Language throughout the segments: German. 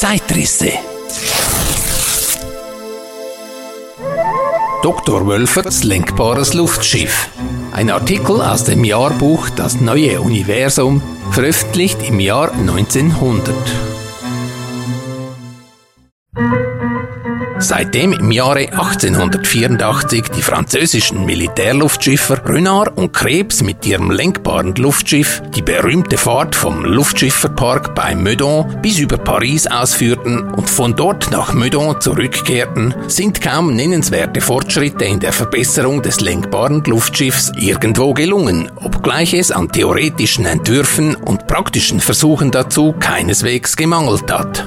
Zeitrisse. Dr. Wölferts lenkbares Luftschiff. Ein Artikel aus dem Jahrbuch Das neue Universum, veröffentlicht im Jahr 1900. Seitdem im Jahre 1884 die französischen Militärluftschiffer Renard und Krebs mit ihrem lenkbaren Luftschiff die berühmte Fahrt vom Luftschifferpark bei Meudon bis über Paris ausführten und von dort nach Meudon zurückkehrten, sind kaum nennenswerte Fortschritte in der Verbesserung des lenkbaren Luftschiffs irgendwo gelungen, obgleich es an theoretischen Entwürfen und praktischen Versuchen dazu keineswegs gemangelt hat.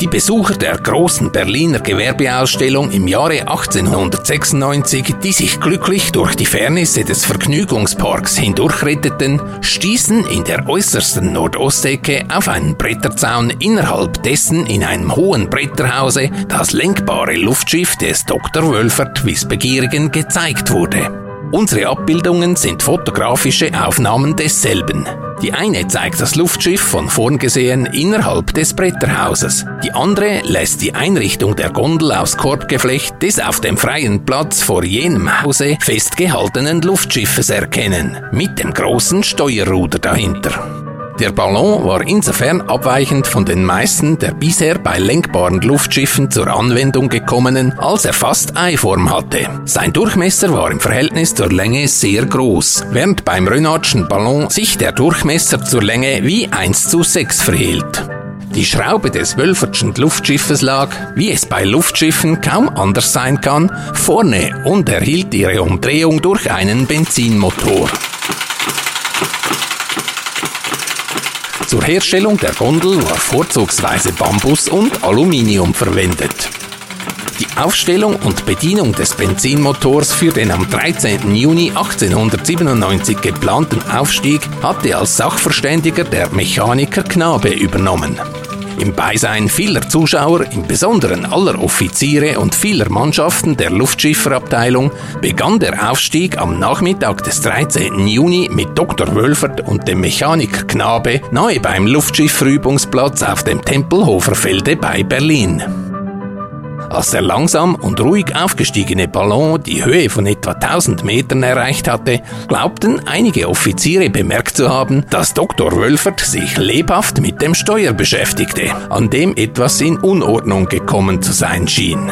Die Besucher der großen Berliner Gewerbeausstellung im Jahre 1896, die sich glücklich durch die Fairnisse des Vergnügungsparks hindurchretteten, stießen in der äußersten Nordostecke auf einen Bretterzaun, innerhalb dessen in einem hohen Bretterhause das lenkbare Luftschiff des Dr. Wölfert Wissbegierigen gezeigt wurde. Unsere Abbildungen sind fotografische Aufnahmen desselben. Die eine zeigt das Luftschiff von vorn gesehen innerhalb des Bretterhauses. Die andere lässt die Einrichtung der Gondel aus Korbgeflecht des auf dem freien Platz vor jenem Hause festgehaltenen Luftschiffes erkennen, mit dem großen Steuerruder dahinter. Der Ballon war insofern abweichend von den meisten der bisher bei lenkbaren Luftschiffen zur Anwendung gekommenen, als er fast Eiform hatte. Sein Durchmesser war im Verhältnis zur Länge sehr groß, während beim Renardschen Ballon sich der Durchmesser zur Länge wie 1 zu 6 verhielt. Die Schraube des Wölfertschen Luftschiffes lag, wie es bei Luftschiffen kaum anders sein kann, vorne und erhielt ihre Umdrehung durch einen Benzinmotor. Zur Herstellung der Gondel war vorzugsweise Bambus und Aluminium verwendet. Die Aufstellung und Bedienung des Benzinmotors für den am 13. Juni 1897 geplanten Aufstieg hatte als Sachverständiger der Mechaniker Knabe übernommen. Im Beisein vieler Zuschauer, im Besonderen aller Offiziere und vieler Mannschaften der Luftschifferabteilung, begann der Aufstieg am Nachmittag des 13. Juni mit Dr. Wölfert und dem Mechaniker Knabe nahe beim Luftschifferübungsplatz auf dem Tempelhofer Felde bei Berlin. Als der langsam und ruhig aufgestiegene Ballon die Höhe von etwa 1000 Metern erreicht hatte, glaubten einige Offiziere bemerkt zu haben, dass Dr. Wölfert sich lebhaft mit dem Steuer beschäftigte, an dem etwas in Unordnung gekommen zu sein schien.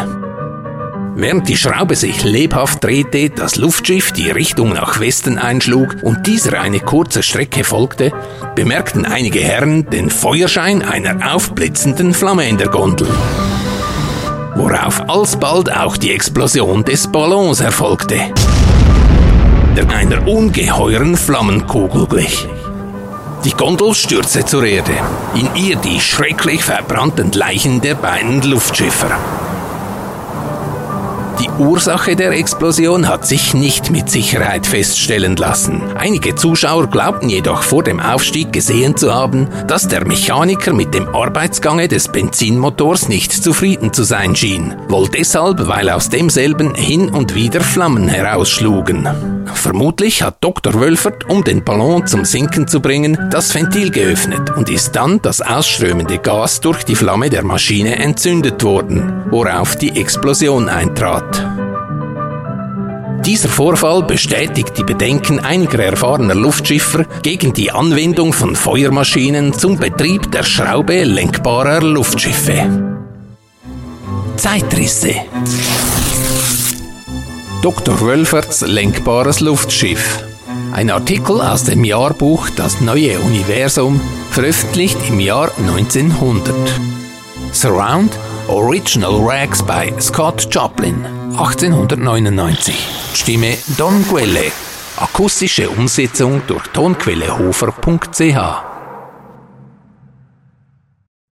Während die Schraube sich lebhaft drehte, das Luftschiff die Richtung nach Westen einschlug und dieser eine kurze Strecke folgte, bemerkten einige Herren den Feuerschein einer aufblitzenden Flamme in der Gondel worauf alsbald auch die Explosion des Ballons erfolgte, der einer ungeheuren Flammenkugel glich. Die Gondel stürzte zur Erde, in ihr die schrecklich verbrannten Leichen der beiden Luftschiffer. Ursache der Explosion hat sich nicht mit Sicherheit feststellen lassen. Einige Zuschauer glaubten jedoch vor dem Aufstieg gesehen zu haben, dass der Mechaniker mit dem Arbeitsgange des Benzinmotors nicht zufrieden zu sein schien. Wohl deshalb, weil aus demselben hin und wieder Flammen herausschlugen. Vermutlich hat Dr. Wölfert, um den Ballon zum Sinken zu bringen, das Ventil geöffnet und ist dann das ausströmende Gas durch die Flamme der Maschine entzündet worden, worauf die Explosion eintrat. Dieser Vorfall bestätigt die Bedenken einiger erfahrener Luftschiffer gegen die Anwendung von Feuermaschinen zum Betrieb der Schraube lenkbarer Luftschiffe. Zeitrisse Dr. Wölferts lenkbares Luftschiff. Ein Artikel aus dem Jahrbuch Das neue Universum, veröffentlicht im Jahr 1900. Surround Original Rags by Scott Joplin, 1899. Stimme Don Quelle. Akustische Umsetzung durch tonquellehofer.ch